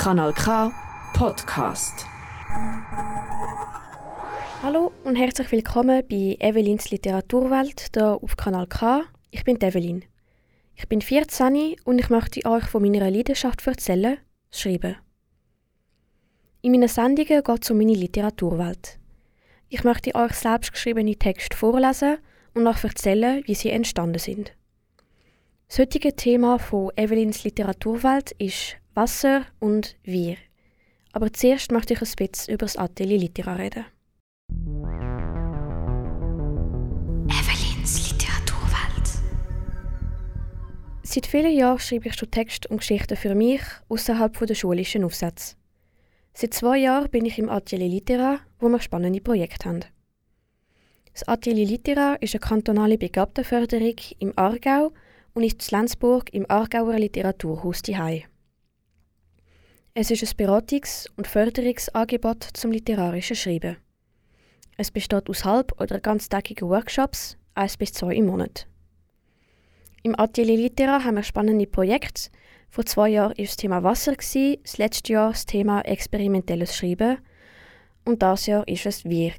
Kanal K Podcast. Hallo und herzlich willkommen bei Evelins Literaturwelt hier auf Kanal K. Ich bin Evelyn. Ich bin 14 und ich möchte euch von meiner Leidenschaft erzählen, schreiben. In meinen Sendungen geht es um meine Literaturwelt. Ich möchte euch selbstgeschriebene Texte vorlesen und euch erzählen, wie sie entstanden sind. Das heutige Thema von Evelyns Literaturwelt ist Wasser und Wir. Aber zuerst möchte ich ein bisschen über das Atelier Litera reden. Evelyns Literaturwelt. Seit vielen Jahren schreibe ich schon Texte und Geschichten für mich außerhalb der schulischen Aufsätze. Seit zwei Jahren bin ich im Atelier Litera, wo wir spannende Projekte haben. Das Atelier Litera ist eine kantonale Begabtenförderung im Aargau und ist in Lenzburg im Aargauer Literaturhaus Hai. Es ist ein Beratungs- und Förderungsangebot zum literarischen Schreiben. Es besteht aus halb- oder ganztägigen Workshops, eins bis zwei im Monat. Im Atelier Litera haben wir spannende Projekte. Vor zwei Jahren war das Thema Wasser, das letzte Jahr das Thema experimentelles Schreiben und das Jahr ist es Wir.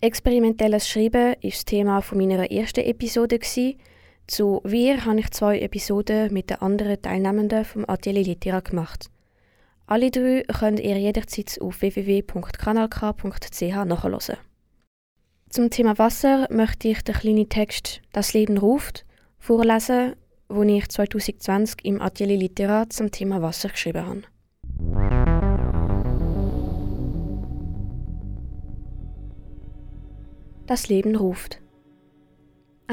Experimentelles Schreiben war das Thema meiner ersten Episode. Zu Wir habe ich zwei Episoden mit den anderen Teilnehmenden vom Atelier Litera gemacht. Alle drei könnt ihr jederzeit auf www.kanalk.ch nachhören. Zum Thema Wasser möchte ich den kleinen Text Das Leben ruft vorlesen, den ich 2020 im Atelier Litera zum Thema Wasser geschrieben habe. Das Leben ruft.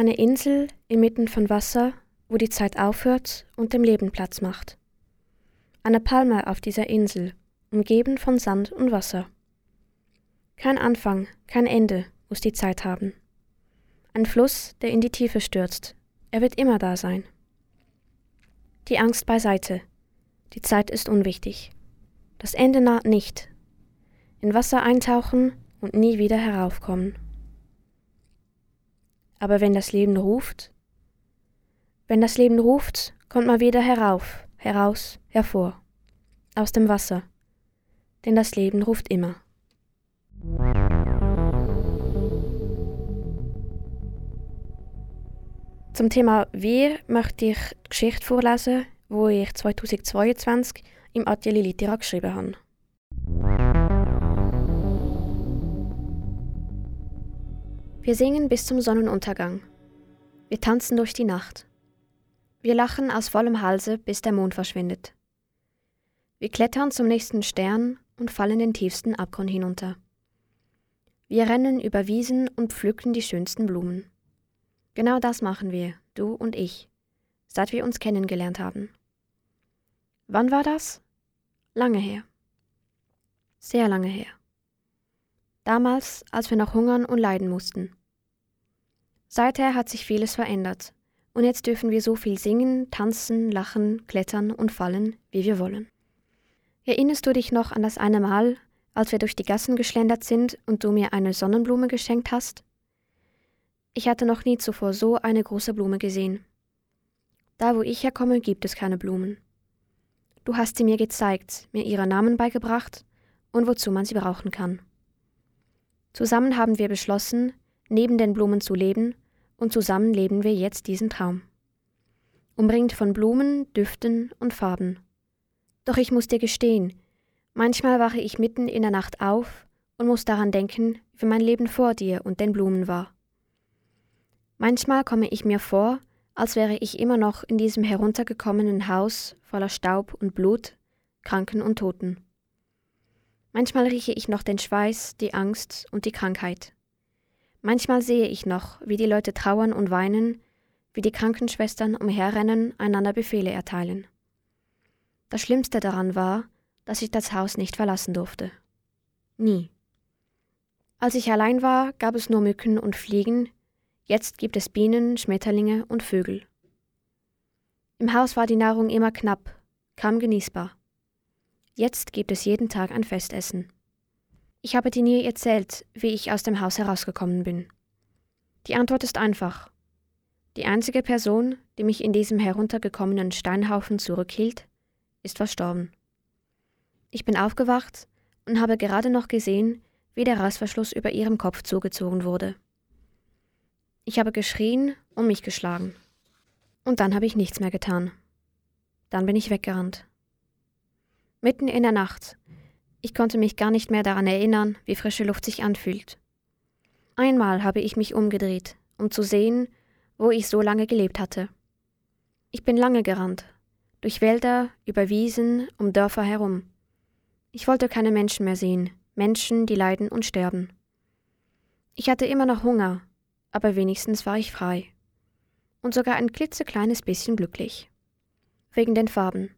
Eine Insel inmitten von Wasser, wo die Zeit aufhört und dem Leben Platz macht. Eine Palme auf dieser Insel, umgeben von Sand und Wasser. Kein Anfang, kein Ende muss die Zeit haben. Ein Fluss, der in die Tiefe stürzt. Er wird immer da sein. Die Angst beiseite. Die Zeit ist unwichtig. Das Ende naht nicht. In Wasser eintauchen und nie wieder heraufkommen. Aber wenn das Leben ruft, wenn das Leben ruft, kommt man wieder herauf, heraus, hervor, aus dem Wasser. Denn das Leben ruft immer. Zum Thema Wir möchte ich die Geschichte vorlesen, wo ich 2022 im Atelier Litera geschrieben habe. Wir singen bis zum Sonnenuntergang. Wir tanzen durch die Nacht. Wir lachen aus vollem Halse, bis der Mond verschwindet. Wir klettern zum nächsten Stern und fallen den tiefsten Abgrund hinunter. Wir rennen über Wiesen und pflücken die schönsten Blumen. Genau das machen wir, du und ich, seit wir uns kennengelernt haben. Wann war das? Lange her. Sehr lange her. Damals, als wir noch hungern und leiden mussten. Seither hat sich vieles verändert, und jetzt dürfen wir so viel singen, tanzen, lachen, klettern und fallen, wie wir wollen. Erinnerst du dich noch an das eine Mal, als wir durch die Gassen geschlendert sind und du mir eine Sonnenblume geschenkt hast? Ich hatte noch nie zuvor so eine große Blume gesehen. Da, wo ich herkomme, gibt es keine Blumen. Du hast sie mir gezeigt, mir ihre Namen beigebracht und wozu man sie brauchen kann. Zusammen haben wir beschlossen, neben den Blumen zu leben, und zusammen leben wir jetzt diesen Traum. Umringt von Blumen, Düften und Farben. Doch ich muss dir gestehen, manchmal wache ich mitten in der Nacht auf und muss daran denken, wie mein Leben vor dir und den Blumen war. Manchmal komme ich mir vor, als wäre ich immer noch in diesem heruntergekommenen Haus voller Staub und Blut, Kranken und Toten. Manchmal rieche ich noch den Schweiß, die Angst und die Krankheit. Manchmal sehe ich noch, wie die Leute trauern und weinen, wie die Krankenschwestern umherrennen, einander Befehle erteilen. Das Schlimmste daran war, dass ich das Haus nicht verlassen durfte. Nie. Als ich allein war, gab es nur Mücken und Fliegen, jetzt gibt es Bienen, Schmetterlinge und Vögel. Im Haus war die Nahrung immer knapp, kaum genießbar. Jetzt gibt es jeden Tag ein Festessen. Ich habe dir nie erzählt, wie ich aus dem Haus herausgekommen bin. Die Antwort ist einfach. Die einzige Person, die mich in diesem heruntergekommenen Steinhaufen zurückhielt, ist verstorben. Ich bin aufgewacht und habe gerade noch gesehen, wie der Reißverschluss über ihrem Kopf zugezogen wurde. Ich habe geschrien und mich geschlagen. Und dann habe ich nichts mehr getan. Dann bin ich weggerannt. Mitten in der Nacht. Ich konnte mich gar nicht mehr daran erinnern, wie frische Luft sich anfühlt. Einmal habe ich mich umgedreht, um zu sehen, wo ich so lange gelebt hatte. Ich bin lange gerannt, durch Wälder, über Wiesen, um Dörfer herum. Ich wollte keine Menschen mehr sehen, Menschen, die leiden und sterben. Ich hatte immer noch Hunger, aber wenigstens war ich frei. Und sogar ein klitzekleines bisschen glücklich. Wegen den Farben.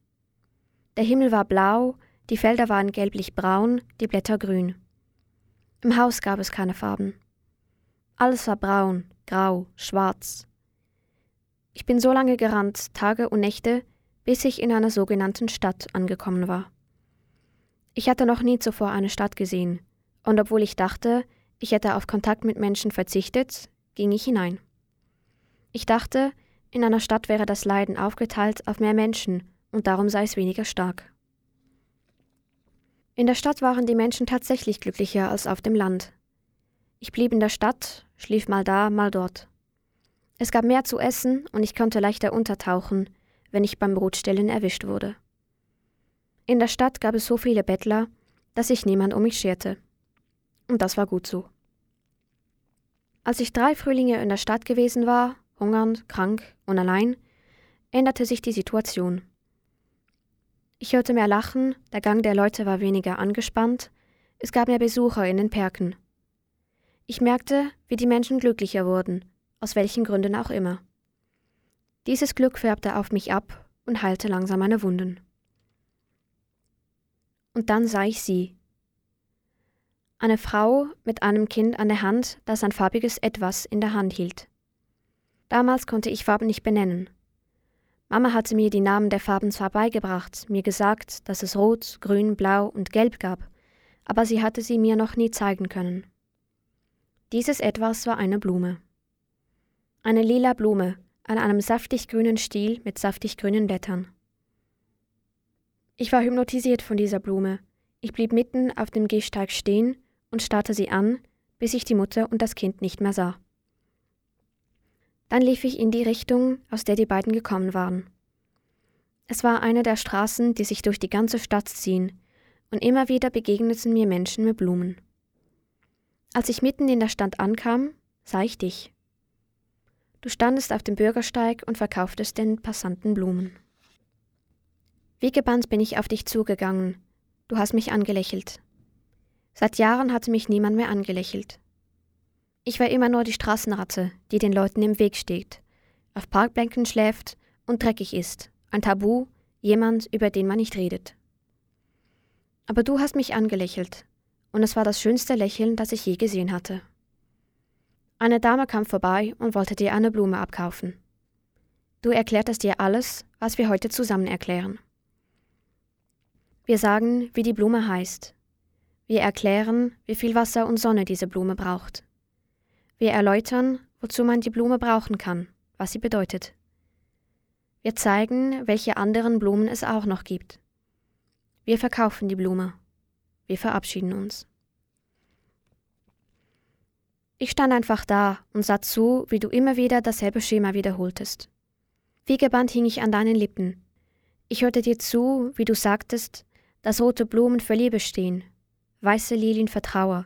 Der Himmel war blau, die Felder waren gelblich-braun, die Blätter grün. Im Haus gab es keine Farben. Alles war braun, grau, schwarz. Ich bin so lange gerannt, Tage und Nächte, bis ich in einer sogenannten Stadt angekommen war. Ich hatte noch nie zuvor eine Stadt gesehen, und obwohl ich dachte, ich hätte auf Kontakt mit Menschen verzichtet, ging ich hinein. Ich dachte, in einer Stadt wäre das Leiden aufgeteilt auf mehr Menschen und darum sei es weniger stark. In der Stadt waren die Menschen tatsächlich glücklicher als auf dem Land. Ich blieb in der Stadt, schlief mal da, mal dort. Es gab mehr zu essen und ich konnte leichter untertauchen, wenn ich beim Brotstellen erwischt wurde. In der Stadt gab es so viele Bettler, dass sich niemand um mich scherte. Und das war gut so. Als ich drei Frühlinge in der Stadt gewesen war, hungernd, krank und allein, änderte sich die Situation. Ich hörte mehr Lachen, der Gang der Leute war weniger angespannt, es gab mehr Besucher in den Perken. Ich merkte, wie die Menschen glücklicher wurden, aus welchen Gründen auch immer. Dieses Glück färbte auf mich ab und heilte langsam meine Wunden. Und dann sah ich sie, eine Frau mit einem Kind an der Hand, das ein farbiges Etwas in der Hand hielt. Damals konnte ich Farben nicht benennen. Mama hatte mir die Namen der Farben zwar beigebracht, mir gesagt, dass es Rot, Grün, Blau und Gelb gab, aber sie hatte sie mir noch nie zeigen können. Dieses Etwas war eine Blume. Eine lila Blume an einem saftig grünen Stiel mit saftig grünen Blättern. Ich war hypnotisiert von dieser Blume. Ich blieb mitten auf dem Gehsteig stehen und starrte sie an, bis ich die Mutter und das Kind nicht mehr sah. Dann lief ich in die Richtung, aus der die beiden gekommen waren. Es war eine der Straßen, die sich durch die ganze Stadt ziehen, und immer wieder begegneten mir Menschen mit Blumen. Als ich mitten in der Stadt ankam, sah ich dich. Du standest auf dem Bürgersteig und verkauftest den Passanten Blumen. Wie gebannt bin ich auf dich zugegangen. Du hast mich angelächelt. Seit Jahren hatte mich niemand mehr angelächelt. Ich war immer nur die Straßenratte, die den Leuten im Weg steht, auf Parkbänken schläft und dreckig ist, ein Tabu, jemand, über den man nicht redet. Aber du hast mich angelächelt, und es war das schönste Lächeln, das ich je gesehen hatte. Eine Dame kam vorbei und wollte dir eine Blume abkaufen. Du erklärtest dir alles, was wir heute zusammen erklären. Wir sagen, wie die Blume heißt, wir erklären, wie viel Wasser und Sonne diese Blume braucht. Wir erläutern, wozu man die Blume brauchen kann, was sie bedeutet. Wir zeigen, welche anderen Blumen es auch noch gibt. Wir verkaufen die Blume. Wir verabschieden uns. Ich stand einfach da und sah zu, wie du immer wieder dasselbe Schema wiederholtest. Wie gebannt hing ich an deinen Lippen. Ich hörte dir zu, wie du sagtest, dass rote Blumen für Liebe stehen, weiße Lilien für Trauer,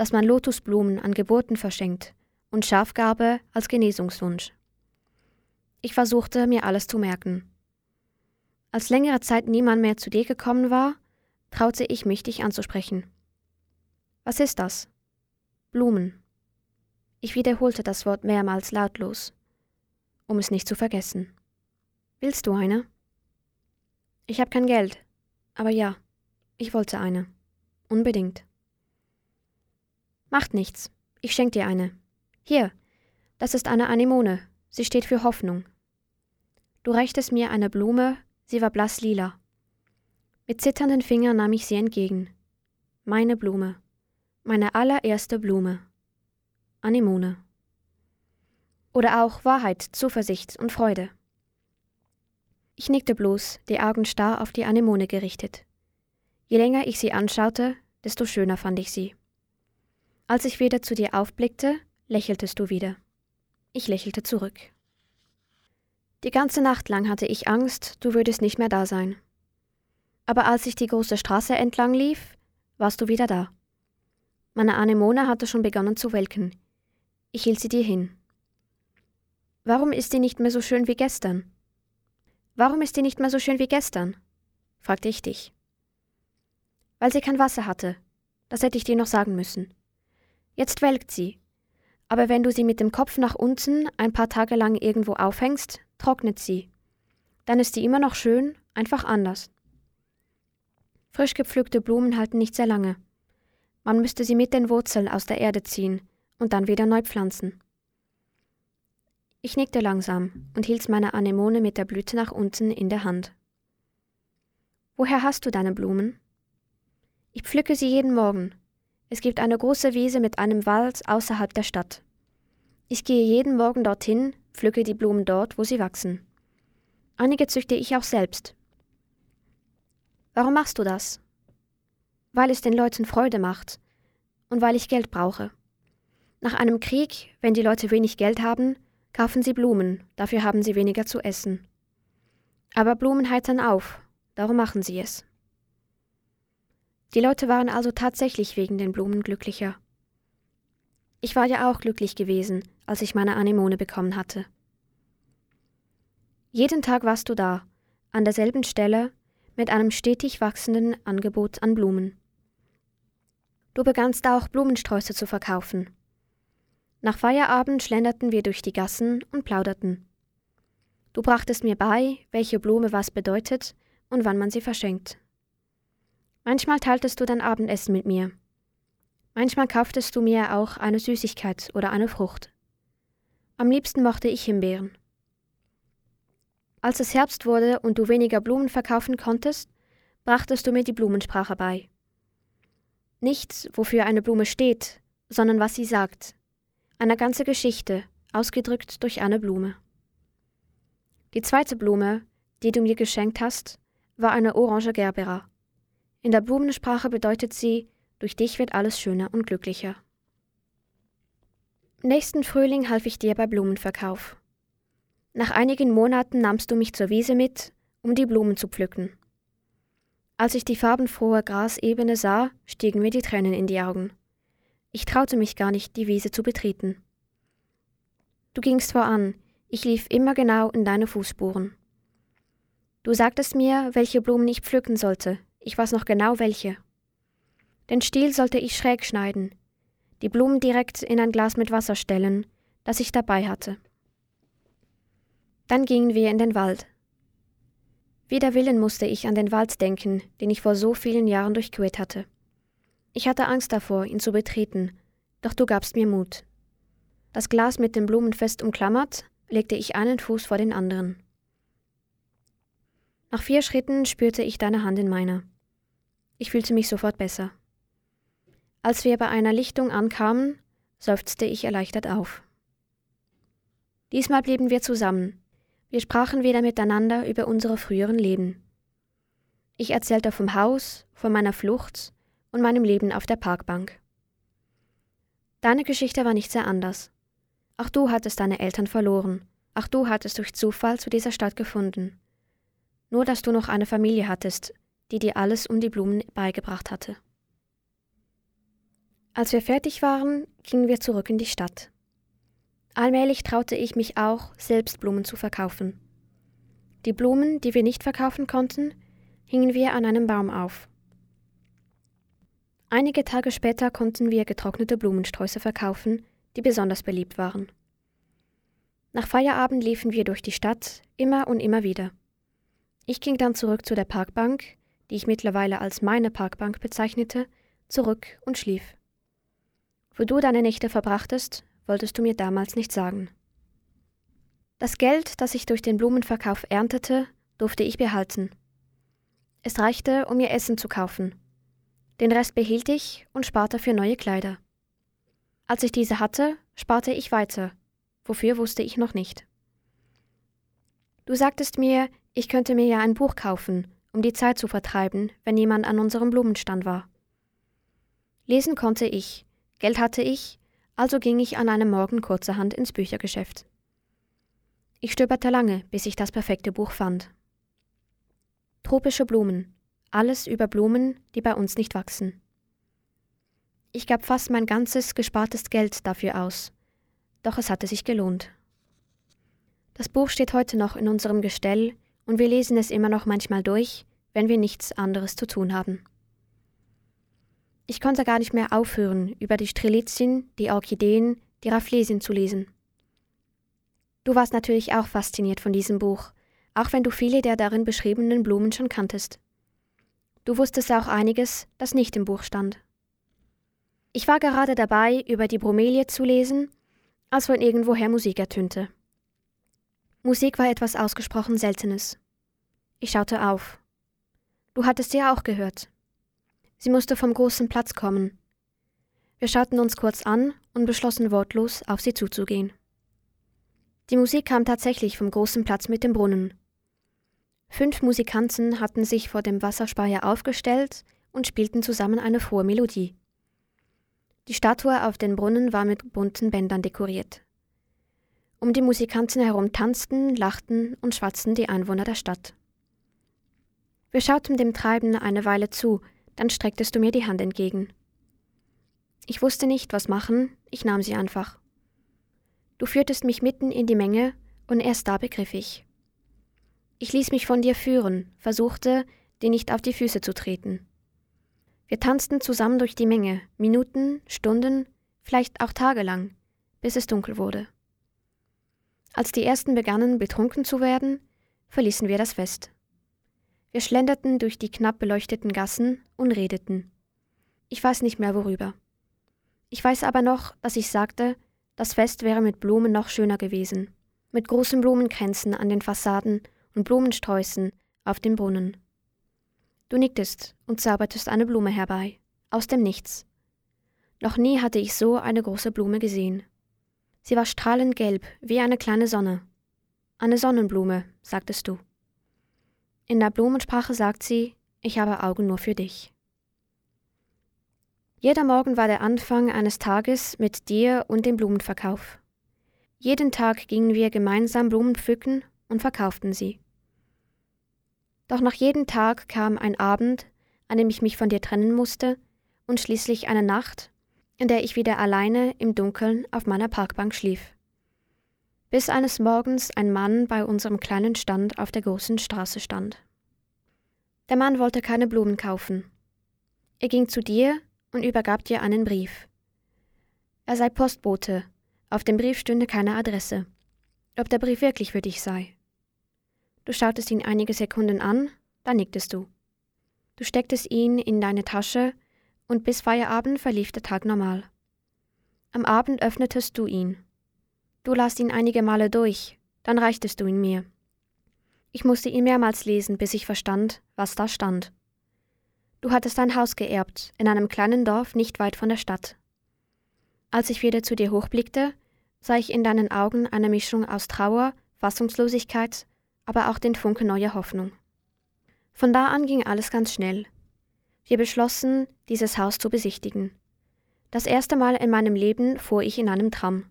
dass man Lotusblumen an Geburten verschenkt und Schafgarbe als Genesungswunsch. Ich versuchte, mir alles zu merken. Als längere Zeit niemand mehr zu dir gekommen war, traute ich mich, dich anzusprechen. Was ist das? Blumen. Ich wiederholte das Wort mehrmals lautlos, um es nicht zu vergessen. Willst du eine? Ich habe kein Geld, aber ja, ich wollte eine. Unbedingt. Macht nichts. Ich schenk dir eine. Hier, das ist eine Anemone. Sie steht für Hoffnung. Du reichtest mir eine Blume, sie war blass lila. Mit zitternden Fingern nahm ich sie entgegen. Meine Blume. Meine allererste Blume. Anemone. Oder auch Wahrheit, Zuversicht und Freude. Ich nickte bloß, die Augen starr auf die Anemone gerichtet. Je länger ich sie anschaute, desto schöner fand ich sie. Als ich wieder zu dir aufblickte, lächeltest du wieder. Ich lächelte zurück. Die ganze Nacht lang hatte ich Angst, du würdest nicht mehr da sein. Aber als ich die große Straße entlang lief, warst du wieder da. Meine Anemone hatte schon begonnen zu welken. Ich hielt sie dir hin. Warum ist sie nicht mehr so schön wie gestern? Warum ist sie nicht mehr so schön wie gestern? fragte ich dich. Weil sie kein Wasser hatte. Das hätte ich dir noch sagen müssen. Jetzt welkt sie. Aber wenn du sie mit dem Kopf nach unten ein paar Tage lang irgendwo aufhängst, trocknet sie. Dann ist sie immer noch schön, einfach anders. Frisch gepflückte Blumen halten nicht sehr lange. Man müsste sie mit den Wurzeln aus der Erde ziehen und dann wieder neu pflanzen. Ich nickte langsam und hielt meine Anemone mit der Blüte nach unten in der Hand. Woher hast du deine Blumen? Ich pflücke sie jeden Morgen. Es gibt eine große Wiese mit einem Wald außerhalb der Stadt. Ich gehe jeden Morgen dorthin, pflücke die Blumen dort, wo sie wachsen. Einige züchte ich auch selbst. Warum machst du das? Weil es den Leuten Freude macht und weil ich Geld brauche. Nach einem Krieg, wenn die Leute wenig Geld haben, Kaufen Sie Blumen, dafür haben Sie weniger zu essen. Aber Blumen heitern auf, darum machen Sie es. Die Leute waren also tatsächlich wegen den Blumen glücklicher. Ich war ja auch glücklich gewesen, als ich meine Anemone bekommen hatte. Jeden Tag warst du da, an derselben Stelle, mit einem stetig wachsenden Angebot an Blumen. Du begannst auch Blumensträuße zu verkaufen. Nach Feierabend schlenderten wir durch die Gassen und plauderten. Du brachtest mir bei, welche Blume was bedeutet und wann man sie verschenkt. Manchmal teiltest du dein Abendessen mit mir. Manchmal kauftest du mir auch eine Süßigkeit oder eine Frucht. Am liebsten mochte ich Himbeeren. Als es Herbst wurde und du weniger Blumen verkaufen konntest, brachtest du mir die Blumensprache bei. Nicht, wofür eine Blume steht, sondern was sie sagt, eine ganze Geschichte, ausgedrückt durch eine Blume. Die zweite Blume, die du mir geschenkt hast, war eine orange Gerbera. In der Blumensprache bedeutet sie, durch dich wird alles schöner und glücklicher. Nächsten Frühling half ich dir bei Blumenverkauf. Nach einigen Monaten nahmst du mich zur Wiese mit, um die Blumen zu pflücken. Als ich die farbenfrohe Grasebene sah, stiegen mir die Tränen in die Augen. Ich traute mich gar nicht, die Wiese zu betreten. Du gingst voran, ich lief immer genau in deine Fußspuren. Du sagtest mir, welche Blumen ich pflücken sollte, ich weiß noch genau welche. Den Stiel sollte ich schräg schneiden, die Blumen direkt in ein Glas mit Wasser stellen, das ich dabei hatte. Dann gingen wir in den Wald. Wider Willen musste ich an den Wald denken, den ich vor so vielen Jahren durchquert hatte. Ich hatte Angst davor, ihn zu betreten, doch du gabst mir Mut. Das Glas mit den Blumen fest umklammert, legte ich einen Fuß vor den anderen. Nach vier Schritten spürte ich deine Hand in meiner. Ich fühlte mich sofort besser. Als wir bei einer Lichtung ankamen, seufzte ich erleichtert auf. Diesmal blieben wir zusammen. Wir sprachen wieder miteinander über unsere früheren Leben. Ich erzählte vom Haus, von meiner Flucht und meinem Leben auf der Parkbank. Deine Geschichte war nicht sehr anders. Auch du hattest deine Eltern verloren, auch du hattest durch Zufall zu dieser Stadt gefunden. Nur dass du noch eine Familie hattest, die dir alles um die Blumen beigebracht hatte. Als wir fertig waren, gingen wir zurück in die Stadt. Allmählich traute ich mich auch, selbst Blumen zu verkaufen. Die Blumen, die wir nicht verkaufen konnten, hingen wir an einem Baum auf. Einige Tage später konnten wir getrocknete Blumensträuße verkaufen, die besonders beliebt waren. Nach Feierabend liefen wir durch die Stadt, immer und immer wieder. Ich ging dann zurück zu der Parkbank, die ich mittlerweile als meine Parkbank bezeichnete, zurück und schlief. Wo du deine Nächte verbrachtest, wolltest du mir damals nicht sagen. Das Geld, das ich durch den Blumenverkauf erntete, durfte ich behalten. Es reichte, um mir Essen zu kaufen, den Rest behielt ich und sparte für neue Kleider. Als ich diese hatte, sparte ich weiter. Wofür wusste ich noch nicht. Du sagtest mir, Ich könnte mir ja ein Buch kaufen, um die Zeit zu vertreiben, wenn jemand an unserem Blumenstand war. Lesen konnte ich, Geld hatte ich, also ging ich an einem Morgen kurzerhand ins Büchergeschäft. Ich stöberte lange, bis ich das perfekte Buch fand. Tropische Blumen. Alles über Blumen, die bei uns nicht wachsen. Ich gab fast mein ganzes gespartes Geld dafür aus, doch es hatte sich gelohnt. Das Buch steht heute noch in unserem Gestell und wir lesen es immer noch manchmal durch, wenn wir nichts anderes zu tun haben. Ich konnte gar nicht mehr aufhören, über die Strelitzien, die Orchideen, die Rafflesien zu lesen. Du warst natürlich auch fasziniert von diesem Buch, auch wenn du viele der darin beschriebenen Blumen schon kanntest. Du wusstest auch einiges, das nicht im Buch stand. Ich war gerade dabei, über die Bromelie zu lesen, als von irgendwoher Musik ertönte. Musik war etwas ausgesprochen Seltenes. Ich schaute auf. Du hattest sie ja auch gehört. Sie musste vom großen Platz kommen. Wir schauten uns kurz an und beschlossen wortlos, auf sie zuzugehen. Die Musik kam tatsächlich vom großen Platz mit dem Brunnen. Fünf Musikanten hatten sich vor dem Wasserspeier aufgestellt und spielten zusammen eine frohe Melodie. Die Statue auf den Brunnen war mit bunten Bändern dekoriert. Um die Musikanten herum tanzten, lachten und schwatzten die Einwohner der Stadt. Wir schauten dem Treiben eine Weile zu, dann strecktest du mir die Hand entgegen. Ich wusste nicht, was machen, ich nahm sie einfach. Du führtest mich mitten in die Menge, und erst da begriff ich. Ich ließ mich von dir führen, versuchte, dir nicht auf die Füße zu treten. Wir tanzten zusammen durch die Menge, Minuten, Stunden, vielleicht auch tagelang, bis es dunkel wurde. Als die ersten begannen, betrunken zu werden, verließen wir das Fest. Wir schlenderten durch die knapp beleuchteten Gassen und redeten. Ich weiß nicht mehr worüber. Ich weiß aber noch, dass ich sagte, das Fest wäre mit Blumen noch schöner gewesen, mit großen Blumenkränzen an den Fassaden und Blumensträußen auf den Brunnen. Du nicktest und zaubertest eine Blume herbei, aus dem Nichts. Noch nie hatte ich so eine große Blume gesehen. Sie war strahlend gelb, wie eine kleine Sonne. Eine Sonnenblume, sagtest du. In der Blumensprache sagt sie, ich habe Augen nur für dich. Jeder Morgen war der Anfang eines Tages mit dir und dem Blumenverkauf. Jeden Tag gingen wir gemeinsam Blumen pflücken und verkauften sie. Doch nach jedem Tag kam ein Abend, an dem ich mich von dir trennen musste, und schließlich eine Nacht, in der ich wieder alleine im Dunkeln auf meiner Parkbank schlief. Bis eines Morgens ein Mann bei unserem kleinen Stand auf der großen Straße stand. Der Mann wollte keine Blumen kaufen. Er ging zu dir und übergab dir einen Brief. Er sei Postbote, auf dem Brief stünde keine Adresse. Ob der Brief wirklich für dich sei. Du schautest ihn einige Sekunden an, dann nicktest du. Du stecktest ihn in deine Tasche und bis Feierabend verlief der Tag normal. Am Abend öffnetest du ihn. Du lasst ihn einige Male durch, dann reichtest du ihn mir. Ich musste ihn mehrmals lesen, bis ich verstand, was da stand. Du hattest ein Haus geerbt, in einem kleinen Dorf nicht weit von der Stadt. Als ich wieder zu dir hochblickte, sah ich in deinen Augen eine Mischung aus Trauer, Fassungslosigkeit aber auch den Funke neuer Hoffnung. Von da an ging alles ganz schnell. Wir beschlossen, dieses Haus zu besichtigen. Das erste Mal in meinem Leben fuhr ich in einem Tram.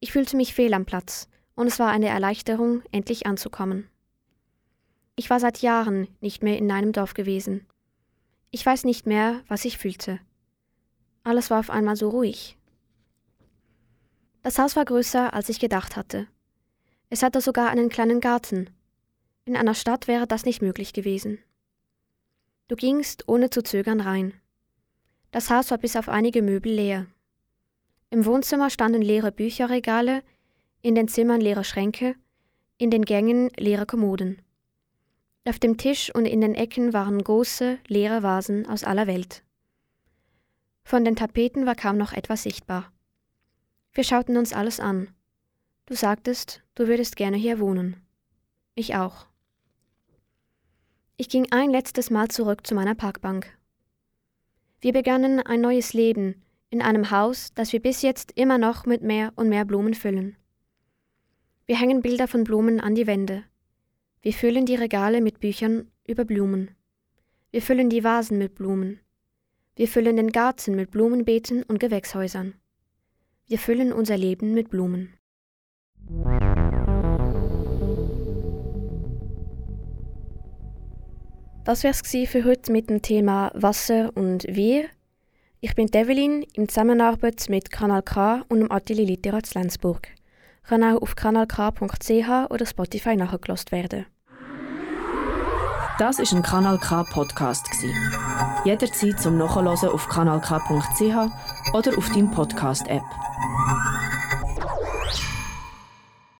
Ich fühlte mich fehl am Platz, und es war eine Erleichterung, endlich anzukommen. Ich war seit Jahren nicht mehr in einem Dorf gewesen. Ich weiß nicht mehr, was ich fühlte. Alles war auf einmal so ruhig. Das Haus war größer, als ich gedacht hatte. Es hatte sogar einen kleinen Garten. In einer Stadt wäre das nicht möglich gewesen. Du gingst ohne zu zögern rein. Das Haus war bis auf einige Möbel leer. Im Wohnzimmer standen leere Bücherregale, in den Zimmern leere Schränke, in den Gängen leere Kommoden. Auf dem Tisch und in den Ecken waren große, leere Vasen aus aller Welt. Von den Tapeten war kaum noch etwas sichtbar. Wir schauten uns alles an. Du sagtest, du würdest gerne hier wohnen. Ich auch. Ich ging ein letztes Mal zurück zu meiner Parkbank. Wir begannen ein neues Leben in einem Haus, das wir bis jetzt immer noch mit mehr und mehr Blumen füllen. Wir hängen Bilder von Blumen an die Wände. Wir füllen die Regale mit Büchern über Blumen. Wir füllen die Vasen mit Blumen. Wir füllen den Garten mit Blumenbeeten und Gewächshäusern. Wir füllen unser Leben mit Blumen. Das wär's für heute mit dem Thema Wasser und Wir. Ich bin Develin in Zusammenarbeit mit Kanal K und dem Atelier Literat Lenzburg. Kann auch auf kanalk.ch oder Spotify nachgelost werden. Das ist ein Kanal K Podcast Jederzeit zum Nachhören auf kanalk.ch oder auf deinem Podcast App.